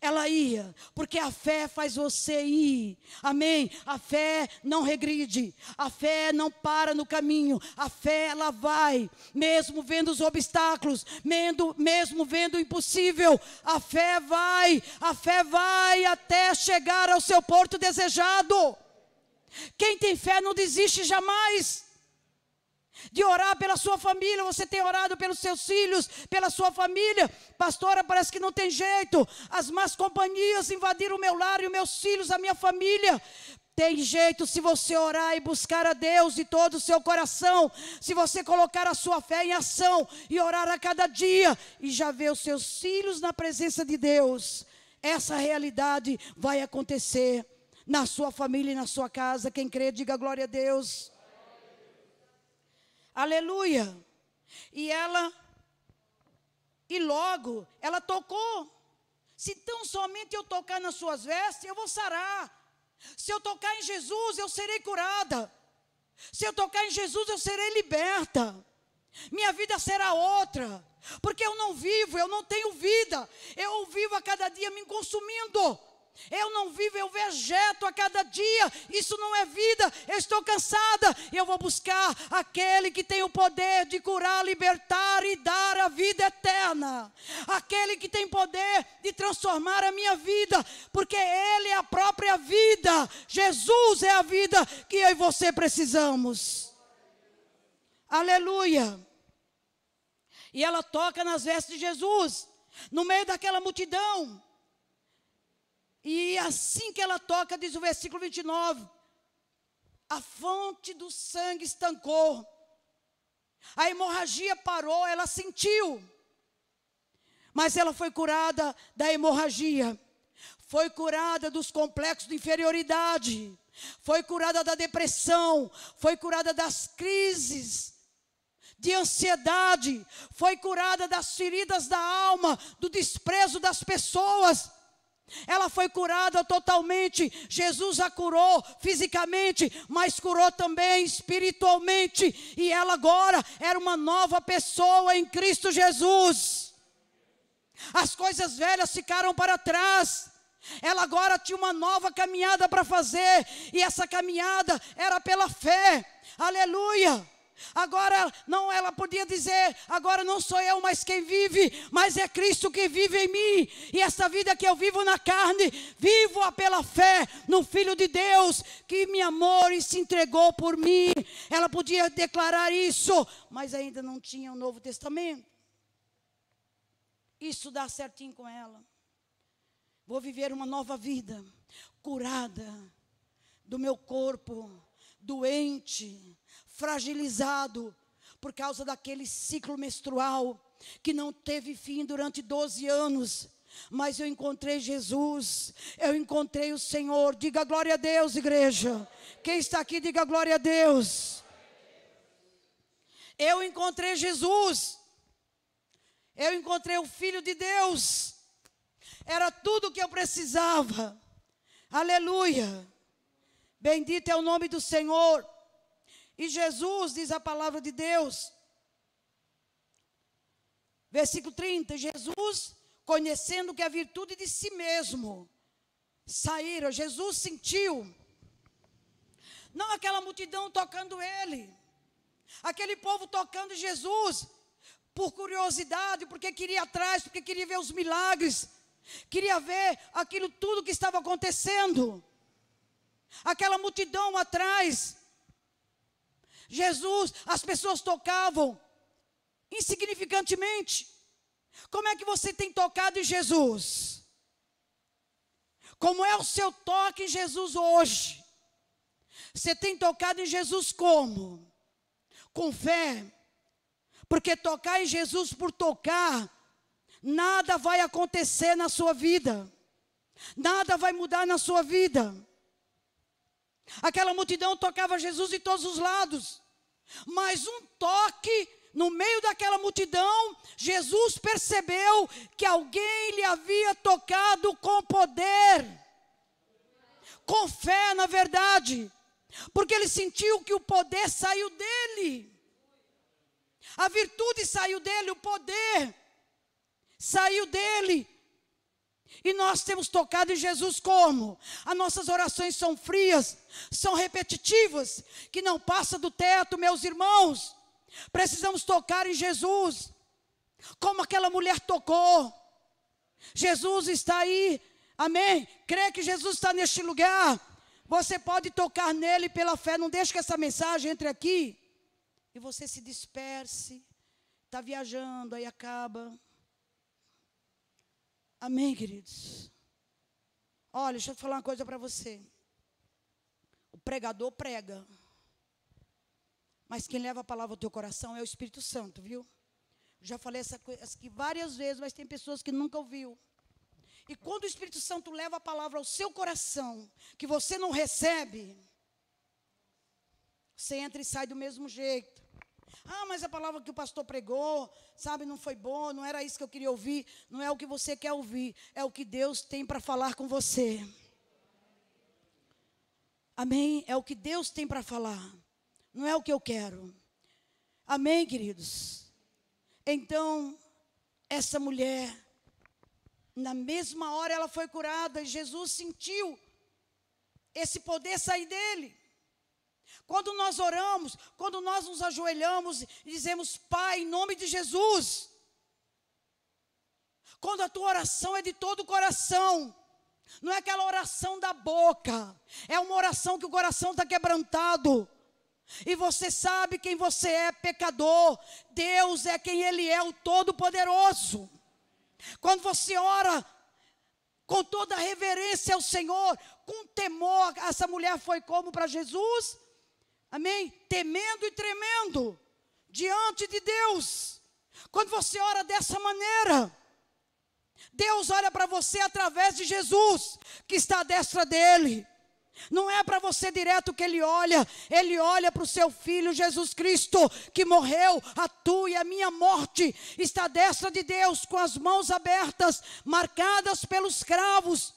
Ela ia, porque a fé faz você ir. Amém? A fé não regride, a fé não para no caminho, a fé ela vai, mesmo vendo os obstáculos, mesmo, mesmo vendo o impossível, a fé vai, a fé vai até chegar ao seu porto desejado. Quem tem fé não desiste jamais de orar pela sua família, você tem orado pelos seus filhos, pela sua família. Pastora, parece que não tem jeito. As más companhias invadiram o meu lar e os meus filhos, a minha família. Tem jeito se você orar e buscar a Deus de todo o seu coração, se você colocar a sua fé em ação e orar a cada dia e já ver os seus filhos na presença de Deus. Essa realidade vai acontecer na sua família e na sua casa. Quem crê, diga glória a Deus. Aleluia. E ela, e logo, ela tocou. Se tão somente eu tocar nas suas vestes, eu vou sarar. Se eu tocar em Jesus, eu serei curada. Se eu tocar em Jesus, eu serei liberta. Minha vida será outra. Porque eu não vivo, eu não tenho vida. Eu vivo a cada dia me consumindo. Eu não vivo, eu vegeto a cada dia. Isso não é vida. Eu estou cansada. Eu vou buscar aquele que tem o poder de curar, libertar e dar a vida eterna. Aquele que tem poder de transformar a minha vida, porque ele é a própria vida. Jesus é a vida que eu e você precisamos. Aleluia. E ela toca nas vestes de Jesus, no meio daquela multidão. E assim que ela toca, diz o versículo 29, a fonte do sangue estancou. A hemorragia parou, ela sentiu. Mas ela foi curada da hemorragia. Foi curada dos complexos de inferioridade. Foi curada da depressão. Foi curada das crises de ansiedade. Foi curada das feridas da alma, do desprezo das pessoas. Ela foi curada totalmente. Jesus a curou fisicamente, mas curou também espiritualmente. E ela agora era uma nova pessoa em Cristo Jesus. As coisas velhas ficaram para trás. Ela agora tinha uma nova caminhada para fazer, e essa caminhada era pela fé. Aleluia! Agora não ela podia dizer, agora não sou eu mais quem vive, mas é Cristo que vive em mim. E essa vida que eu vivo na carne, vivo-a pela fé no Filho de Deus que me amou e se entregou por mim. Ela podia declarar isso, mas ainda não tinha o Novo Testamento. Isso dá certinho com ela. Vou viver uma nova vida, curada do meu corpo, doente, fragilizado por causa daquele ciclo menstrual que não teve fim durante 12 anos. Mas eu encontrei Jesus, eu encontrei o Senhor. Diga glória a Deus, igreja. Quem está aqui, diga glória a Deus. Eu encontrei Jesus, eu encontrei o Filho de Deus, era tudo o que eu precisava. Aleluia. Bendito é o nome do Senhor. E Jesus, diz a palavra de Deus, versículo 30, Jesus, conhecendo que a virtude de si mesmo saíram, Jesus sentiu, não aquela multidão tocando ele, aquele povo tocando Jesus, por curiosidade, porque queria atrás, porque queria ver os milagres, queria ver aquilo tudo que estava acontecendo, aquela multidão atrás, Jesus, as pessoas tocavam insignificantemente. Como é que você tem tocado em Jesus? Como é o seu toque em Jesus hoje? Você tem tocado em Jesus como? Com fé. Porque tocar em Jesus por tocar, nada vai acontecer na sua vida. Nada vai mudar na sua vida. Aquela multidão tocava Jesus de todos os lados. Mas um toque no meio daquela multidão, Jesus percebeu que alguém lhe havia tocado com poder, com fé, na verdade, porque ele sentiu que o poder saiu dele, a virtude saiu dele, o poder saiu dele. E nós temos tocado em Jesus como? As nossas orações são frias, são repetitivas, que não passa do teto, meus irmãos. Precisamos tocar em Jesus, como aquela mulher tocou. Jesus está aí, amém? Crê que Jesus está neste lugar. Você pode tocar nele pela fé. Não deixe que essa mensagem entre aqui e você se disperse. Está viajando, aí acaba. Amém, queridos? Olha, deixa eu falar uma coisa para você. O pregador prega. Mas quem leva a palavra ao teu coração é o Espírito Santo, viu? Já falei essa coisa aqui várias vezes, mas tem pessoas que nunca ouviu. E quando o Espírito Santo leva a palavra ao seu coração, que você não recebe, você entra e sai do mesmo jeito. Ah, mas a palavra que o pastor pregou, sabe, não foi bom, não era isso que eu queria ouvir. Não é o que você quer ouvir, é o que Deus tem para falar com você. Amém? É o que Deus tem para falar, não é o que eu quero. Amém, queridos? Então, essa mulher, na mesma hora ela foi curada, e Jesus sentiu esse poder sair dele. Quando nós oramos, quando nós nos ajoelhamos e dizemos, Pai, em nome de Jesus. Quando a tua oração é de todo o coração, não é aquela oração da boca, é uma oração que o coração está quebrantado. E você sabe quem você é, pecador. Deus é quem Ele é, o Todo-Poderoso. Quando você ora com toda reverência ao Senhor, com temor, essa mulher foi como para Jesus? Amém? Temendo e tremendo diante de Deus. Quando você ora dessa maneira, Deus olha para você através de Jesus, que está à destra dele. Não é para você direto que ele olha, ele olha para o seu filho Jesus Cristo, que morreu, a tua e a minha morte, está à destra de Deus, com as mãos abertas, marcadas pelos cravos,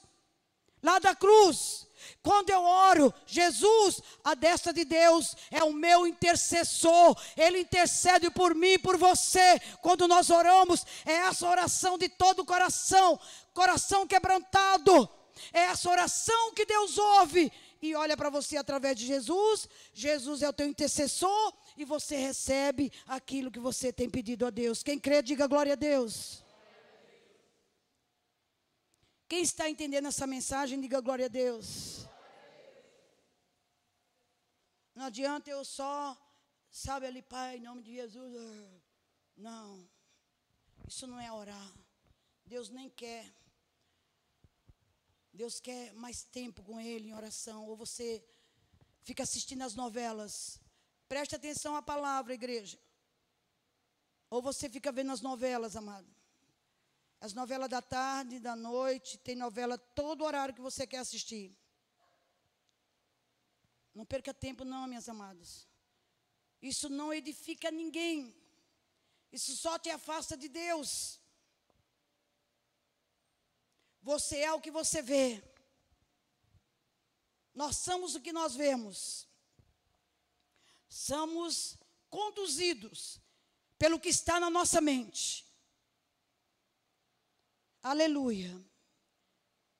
lá da cruz. Quando eu oro, Jesus, a destra de Deus, é o meu intercessor. Ele intercede por mim e por você. Quando nós oramos, é essa oração de todo o coração, coração quebrantado. É essa oração que Deus ouve e olha para você através de Jesus. Jesus é o teu intercessor e você recebe aquilo que você tem pedido a Deus. Quem crê, diga glória a Deus. Quem está entendendo essa mensagem, diga glória a Deus. Não adianta eu só, sabe ali, Pai, em nome de Jesus. Ah, não, isso não é orar. Deus nem quer. Deus quer mais tempo com Ele em oração. Ou você fica assistindo as novelas. Preste atenção à palavra, igreja. Ou você fica vendo as novelas, amado. As novelas da tarde, da noite, tem novela todo horário que você quer assistir. Não perca tempo, não, minhas amadas. Isso não edifica ninguém. Isso só te afasta de Deus. Você é o que você vê. Nós somos o que nós vemos. Somos conduzidos pelo que está na nossa mente. Aleluia.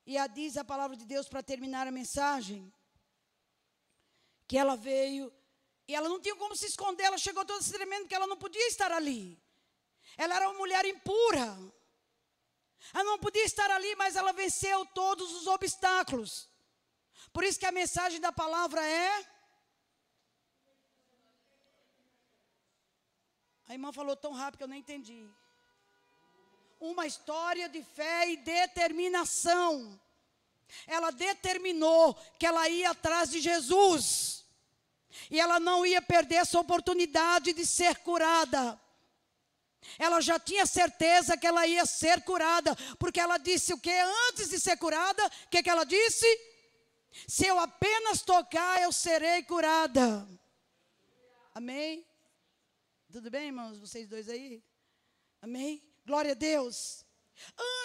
E a diz a palavra de Deus para terminar a mensagem que ela veio e ela não tinha como se esconder, ela chegou toda se tremendo que ela não podia estar ali. Ela era uma mulher impura. Ela não podia estar ali, mas ela venceu todos os obstáculos. Por isso que a mensagem da palavra é A irmã falou tão rápido que eu nem entendi. Uma história de fé e determinação. Ela determinou que ela ia atrás de Jesus. E ela não ia perder essa oportunidade de ser curada. Ela já tinha certeza que ela ia ser curada, porque ela disse o que? Antes de ser curada, o que, que ela disse? Se eu apenas tocar, eu serei curada. Amém? Tudo bem, irmãos? Vocês dois aí? Amém? Glória a Deus.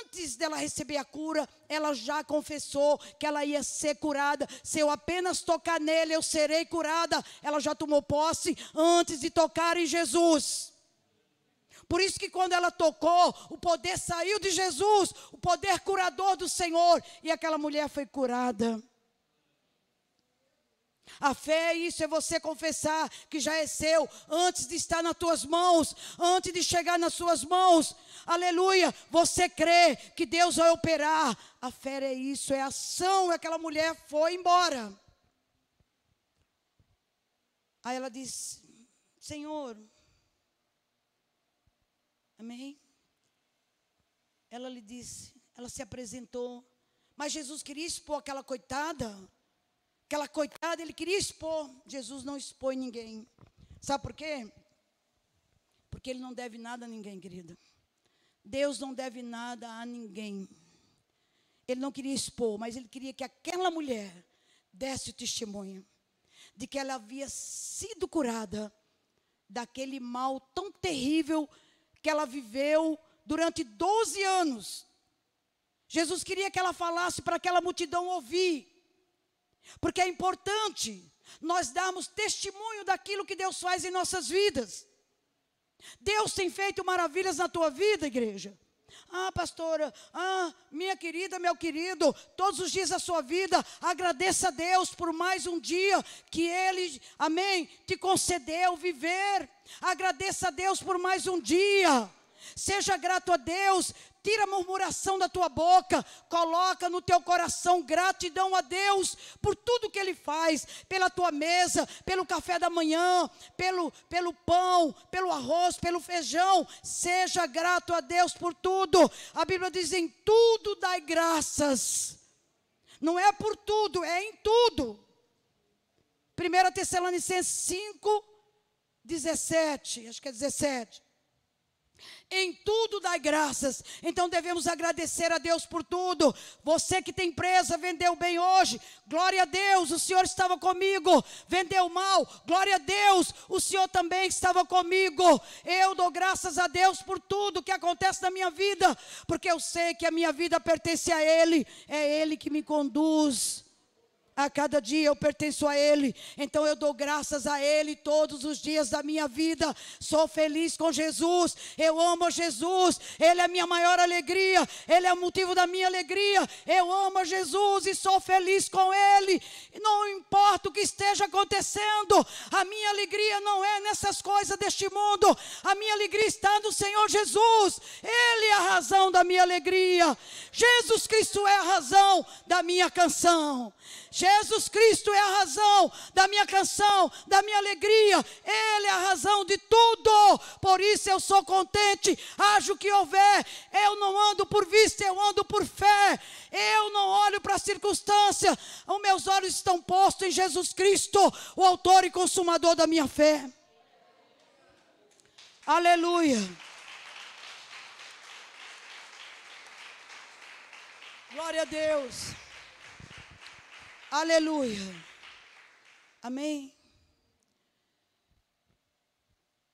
Antes dela receber a cura, ela já confessou que ela ia ser curada. Se eu apenas tocar nele, eu serei curada. Ela já tomou posse antes de tocar em Jesus. Por isso que quando ela tocou, o poder saiu de Jesus, o poder curador do Senhor, e aquela mulher foi curada. A fé é isso, é você confessar que já é seu, antes de estar nas tuas mãos, antes de chegar nas suas mãos. Aleluia! Você crê que Deus vai operar. A fé é isso, é ação. Aquela mulher foi embora. Aí ela disse: Senhor, amém? Ela lhe disse, ela se apresentou, mas Jesus queria expor aquela coitada Aquela coitada, ele queria expor. Jesus não expõe ninguém. Sabe por quê? Porque ele não deve nada a ninguém, querida. Deus não deve nada a ninguém. Ele não queria expor, mas ele queria que aquela mulher desse o testemunho de que ela havia sido curada daquele mal tão terrível que ela viveu durante 12 anos. Jesus queria que ela falasse para aquela multidão ouvir porque é importante nós darmos testemunho daquilo que Deus faz em nossas vidas. Deus tem feito maravilhas na tua vida, igreja. Ah, pastora, ah, minha querida, meu querido, todos os dias da sua vida, agradeça a Deus por mais um dia que Ele, amém, te concedeu viver. Agradeça a Deus por mais um dia. Seja grato a Deus, tira a murmuração da tua boca, coloca no teu coração gratidão a Deus por tudo que Ele faz, pela tua mesa, pelo café da manhã, pelo, pelo pão, pelo arroz, pelo feijão. Seja grato a Deus por tudo. A Bíblia diz: em tudo dai graças. Não é por tudo, é em tudo. 1 Tessalonicenses 5, 17, acho que é 17. Em tudo dá graças. Então devemos agradecer a Deus por tudo. Você que tem empresa, vendeu bem hoje. Glória a Deus, o Senhor estava comigo. Vendeu mal. Glória a Deus, o Senhor também estava comigo. Eu dou graças a Deus por tudo que acontece na minha vida, porque eu sei que a minha vida pertence a Ele. É Ele que me conduz. A cada dia eu pertenço a Ele, então eu dou graças a Ele todos os dias da minha vida. Sou feliz com Jesus, eu amo Jesus, Ele é a minha maior alegria, Ele é o motivo da minha alegria. Eu amo Jesus e sou feliz com Ele. Não importa o que esteja acontecendo, a minha alegria não é nessas coisas deste mundo, a minha alegria está no Senhor Jesus, Ele é a razão da minha alegria. Jesus Cristo é a razão da minha canção. Jesus Cristo é a razão da minha canção, da minha alegria. Ele é a razão de tudo. Por isso eu sou contente. Haja o que houver. Eu não ando por vista, eu ando por fé. Eu não olho para a circunstância. Os meus olhos estão postos em Jesus Cristo, o autor e consumador da minha fé. Aleluia. Glória a Deus. Aleluia. Amém.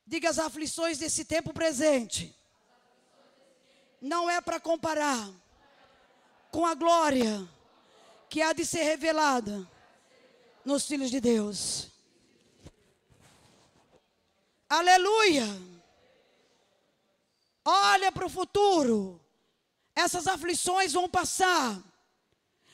Diga as aflições desse tempo presente. Não é para comparar com a glória que há de ser revelada nos filhos de Deus. Aleluia. Olha para o futuro. Essas aflições vão passar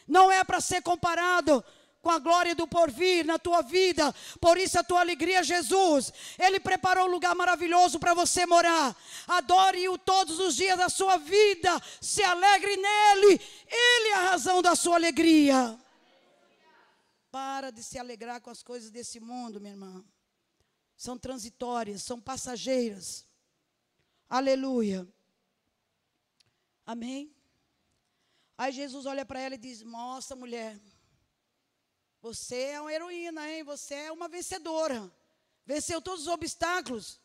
não é para ser comparado com a glória do porvir na tua vida. Por isso a tua alegria, Jesus. Ele preparou um lugar maravilhoso para você morar. Adore-o todos os dias da sua vida. Se alegre nele. Ele é a razão da sua alegria. Para de se alegrar com as coisas desse mundo, minha irmã. São transitórias, são passageiras. Aleluia. Amém. Aí Jesus olha para ela e diz: Nossa, mulher, você é uma heroína, hein? Você é uma vencedora. Venceu todos os obstáculos.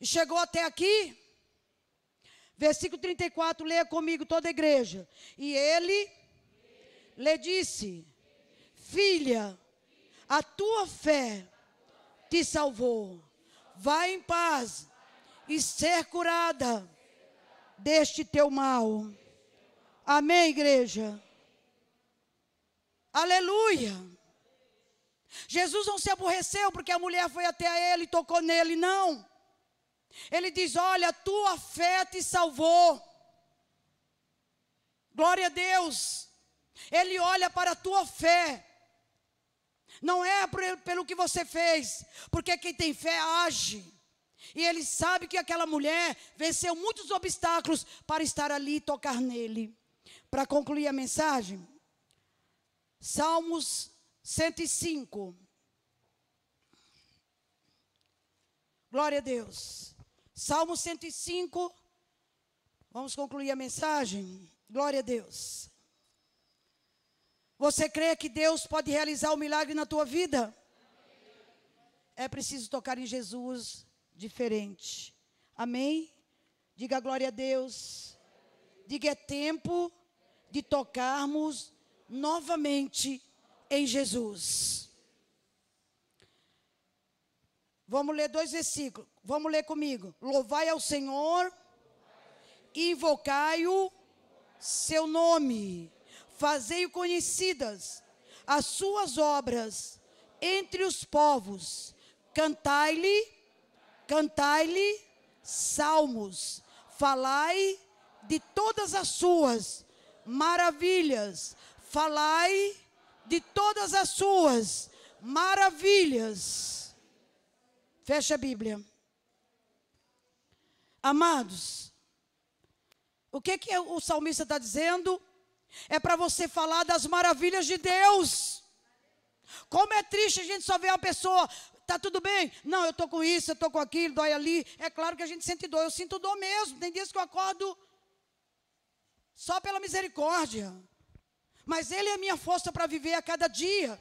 E chegou até aqui. Versículo 34, leia comigo toda a igreja. E ele lhe disse: Filha, a tua fé te salvou. Vai em paz e ser curada deste teu mal. Amém, igreja? Aleluia. Jesus não se aborreceu porque a mulher foi até ele e tocou nele, não. Ele diz: Olha, tua fé te salvou. Glória a Deus. Ele olha para a tua fé. Não é pelo que você fez, porque quem tem fé age. E ele sabe que aquela mulher venceu muitos obstáculos para estar ali e tocar nele. Para concluir a mensagem, Salmos 105. Glória a Deus. Salmo 105. Vamos concluir a mensagem. Glória a Deus. Você crê que Deus pode realizar o um milagre na tua vida? É preciso tocar em Jesus diferente. Amém? Diga glória a Deus. Diga é tempo de tocarmos novamente em Jesus. Vamos ler dois versículos. Vamos ler comigo. Louvai ao Senhor, invocai-o seu nome, fazei-o conhecidas as suas obras entre os povos, cantai-lhe, cantai-lhe salmos, falai de todas as suas maravilhas, falai de todas as suas maravilhas. Fecha a Bíblia. Amados, o que, que o salmista está dizendo? É para você falar das maravilhas de Deus. Como é triste a gente só ver uma pessoa, tá tudo bem? Não, eu estou com isso, eu estou com aquilo, dói ali. É claro que a gente sente dor, eu sinto dor mesmo. Tem dias que eu acordo só pela misericórdia. Mas Ele é a minha força para viver a cada dia.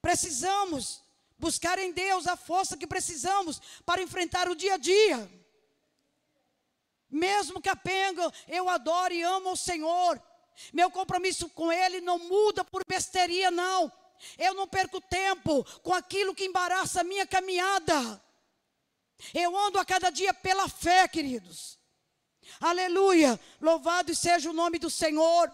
Precisamos buscar em Deus a força que precisamos para enfrentar o dia a dia. Mesmo capenga, eu adoro e amo o Senhor. Meu compromisso com Ele não muda por besteria, não. Eu não perco tempo com aquilo que embaraça a minha caminhada. Eu ando a cada dia pela fé, queridos. Aleluia! Louvado seja o nome do Senhor.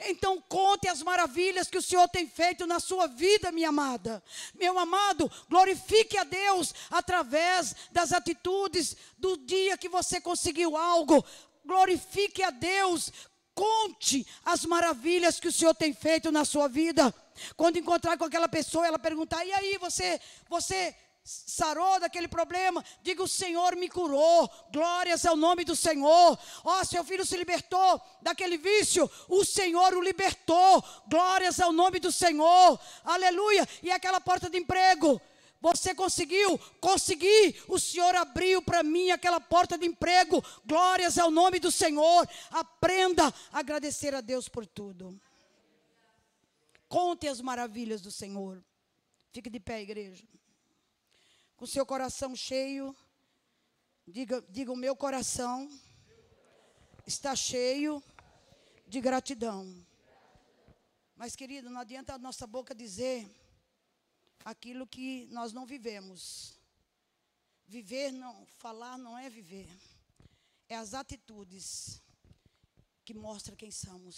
Então conte as maravilhas que o Senhor tem feito na sua vida, minha amada. Meu amado, glorifique a Deus através das atitudes do dia que você conseguiu algo. Glorifique a Deus. Conte as maravilhas que o Senhor tem feito na sua vida. Quando encontrar com aquela pessoa, ela perguntar: "E aí, você você sarou daquele problema, diga: O Senhor me curou, glórias ao nome do Senhor. Ó, oh, seu filho se libertou daquele vício, o Senhor o libertou, glórias ao nome do Senhor, aleluia. E aquela porta de emprego, você conseguiu? Consegui. O Senhor abriu para mim aquela porta de emprego. Glórias ao nome do Senhor. Aprenda a agradecer a Deus por tudo. Conte as maravilhas do Senhor. Fique de pé, igreja com seu coração cheio, diga, diga: o meu coração está cheio de gratidão. Mas, querido, não adianta a nossa boca dizer aquilo que nós não vivemos. Viver não, falar não é viver. É as atitudes que mostram quem somos.